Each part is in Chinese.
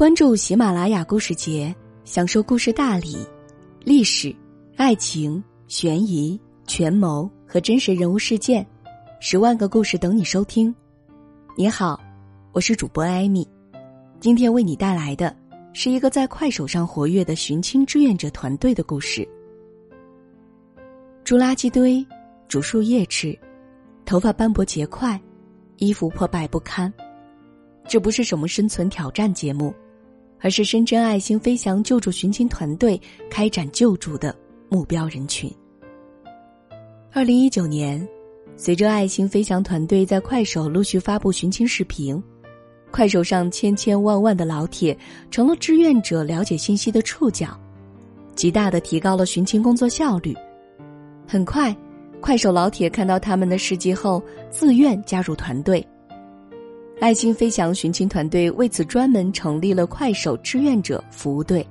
关注喜马拉雅故事节，享受故事大礼、历史、爱情、悬疑、权谋和真实人物事件，十万个故事等你收听。你好，我是主播艾米，今天为你带来的是一个在快手上活跃的寻亲志愿者团队的故事。猪垃圾堆，煮树叶吃，头发斑驳结块，衣服破败不堪。这不是什么生存挑战节目。而是深圳爱心飞翔救助寻亲团队开展救助的目标人群。二零一九年，随着爱心飞翔团队在快手陆续发布寻亲视频，快手上千千万万的老铁成了志愿者了解信息的触角，极大的提高了寻亲工作效率。很快，快手老铁看到他们的事迹后，自愿加入团队。爱心飞翔寻亲团队为此专门成立了快手志愿者服务队，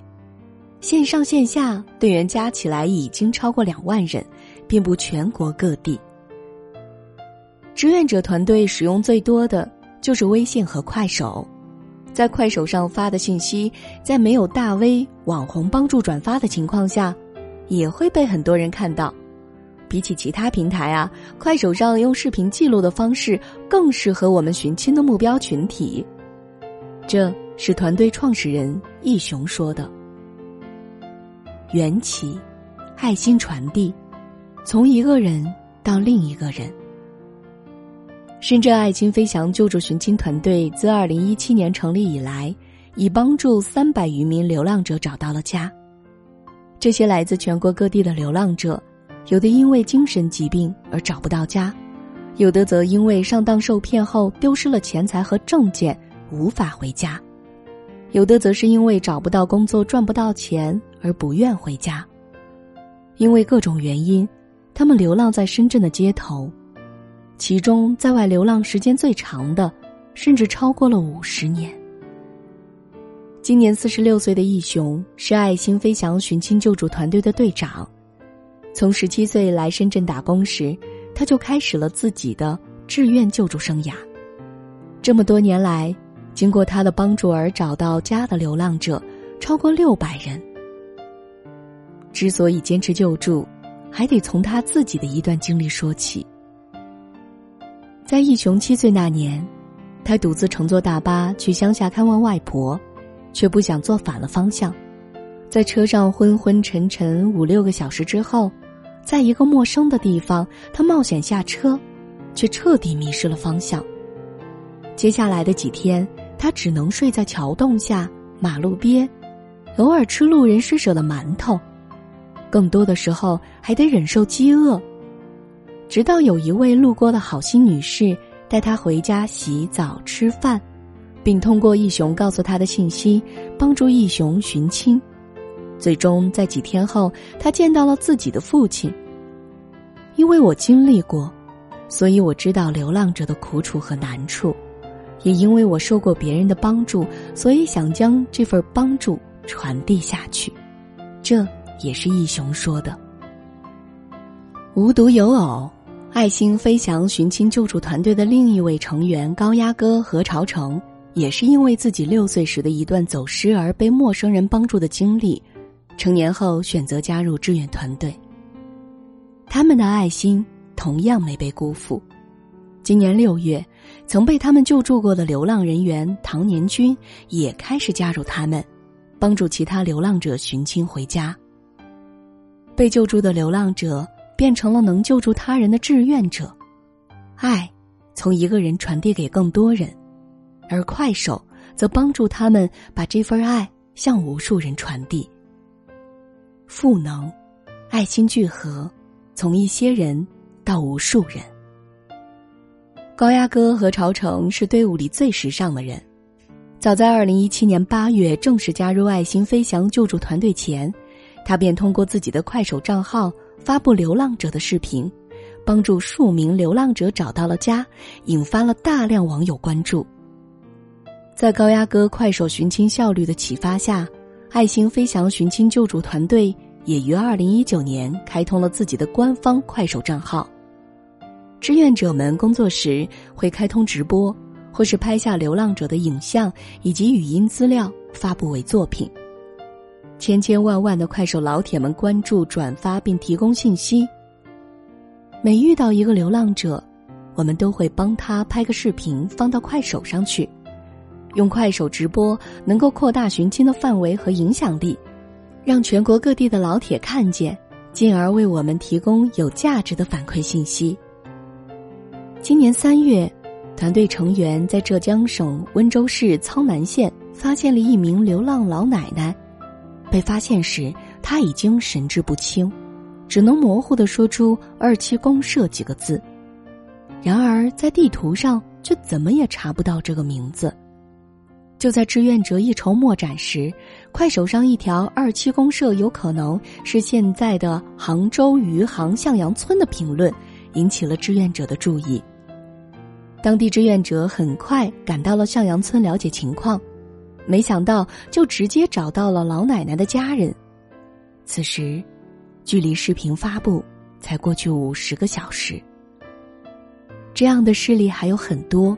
线上线下队员加起来已经超过两万人，遍布全国各地。志愿者团队使用最多的就是微信和快手，在快手上发的信息，在没有大 V 网红帮助转发的情况下，也会被很多人看到。比起其他平台啊，快手上用视频记录的方式更适合我们寻亲的目标群体。这是团队创始人易雄说的。缘起，爱心传递，从一个人到另一个人。深圳爱心飞翔救助寻亲团队自二零一七年成立以来，已帮助三百余名流浪者找到了家。这些来自全国各地的流浪者。有的因为精神疾病而找不到家，有的则因为上当受骗后丢失了钱财和证件无法回家，有的则是因为找不到工作赚不到钱而不愿回家。因为各种原因，他们流浪在深圳的街头，其中在外流浪时间最长的，甚至超过了五十年。今年四十六岁的义雄是爱心飞翔寻亲救助团队的队长。从十七岁来深圳打工时，他就开始了自己的志愿救助生涯。这么多年来，经过他的帮助而找到家的流浪者超过六百人。之所以坚持救助，还得从他自己的一段经历说起。在义雄七岁那年，他独自乘坐大巴去乡下看望外婆，却不想坐反了方向。在车上昏昏沉沉五六个小时之后，在一个陌生的地方，他冒险下车，却彻底迷失了方向。接下来的几天，他只能睡在桥洞下、马路边，偶尔吃路人施舍的馒头，更多的时候还得忍受饥饿。直到有一位路过的好心女士带他回家洗澡吃饭，并通过义雄告诉他的信息，帮助义雄寻亲。最终，在几天后，他见到了自己的父亲。因为我经历过，所以我知道流浪者的苦楚和难处；也因为我受过别人的帮助，所以想将这份帮助传递下去。这也是义雄说的。无独有偶，爱心飞翔寻亲救助团队的另一位成员高压哥何朝成，也是因为自己六岁时的一段走失而被陌生人帮助的经历。成年后选择加入志愿团队，他们的爱心同样没被辜负。今年六月，曾被他们救助过的流浪人员唐年军也开始加入他们，帮助其他流浪者寻亲回家。被救助的流浪者变成了能救助他人的志愿者，爱从一个人传递给更多人，而快手则帮助他们把这份爱向无数人传递。赋能，爱心聚合，从一些人到无数人。高压哥和朝成是队伍里最时尚的人。早在二零一七年八月正式加入爱心飞翔救助团队前，他便通过自己的快手账号发布流浪者的视频，帮助数名流浪者找到了家，引发了大量网友关注。在高压哥快手寻亲效率的启发下。爱心飞翔寻亲救助团队也于二零一九年开通了自己的官方快手账号。志愿者们工作时会开通直播，或是拍下流浪者的影像以及语音资料发布为作品。千千万万的快手老铁们关注、转发并提供信息。每遇到一个流浪者，我们都会帮他拍个视频放到快手上去。用快手直播能够扩大寻亲的范围和影响力，让全国各地的老铁看见，进而为我们提供有价值的反馈信息。今年三月，团队成员在浙江省温州市苍南县发现了一名流浪老奶奶。被发现时，她已经神志不清，只能模糊的说出“二七公社”几个字。然而，在地图上却怎么也查不到这个名字。就在志愿者一筹莫展时，快手上一条“二七公社有可能是现在的杭州余杭向阳村”的评论，引起了志愿者的注意。当地志愿者很快赶到了向阳村了解情况，没想到就直接找到了老奶奶的家人。此时，距离视频发布才过去五十个小时。这样的事例还有很多。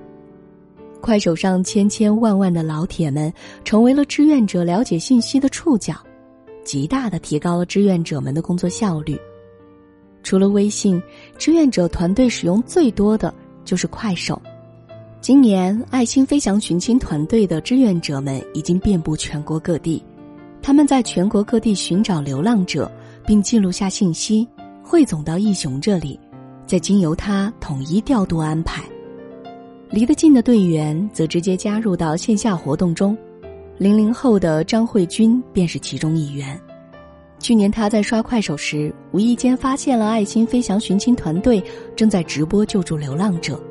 快手上千千万万的老铁们成为了志愿者了解信息的触角，极大的提高了志愿者们的工作效率。除了微信，志愿者团队使用最多的就是快手。今年爱心飞翔寻亲团队的志愿者们已经遍布全国各地，他们在全国各地寻找流浪者，并记录下信息，汇总到义雄这里，再经由他统一调度安排。离得近的队员则直接加入到线下活动中，零零后的张慧君便是其中一员。去年他在刷快手时，无意间发现了爱心飞翔寻亲团队正在直播救助流浪者，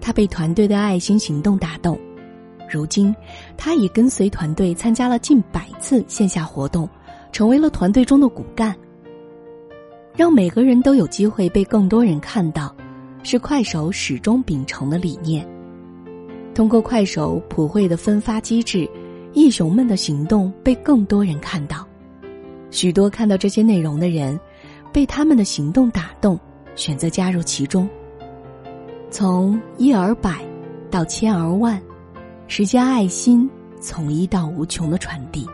他被团队的爱心行动打动。如今，他已跟随团队参加了近百次线下活动，成为了团队中的骨干。让每个人都有机会被更多人看到。是快手始终秉承的理念。通过快手普惠的分发机制，义雄们的行动被更多人看到。许多看到这些内容的人，被他们的行动打动，选择加入其中。从一而百到千而万，是将爱心从一到无穷的传递。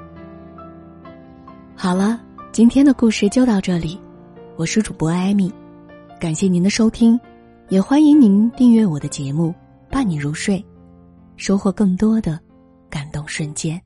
好了，今天的故事就到这里，我是主播艾米，感谢您的收听。也欢迎您订阅我的节目，伴你入睡，收获更多的感动瞬间。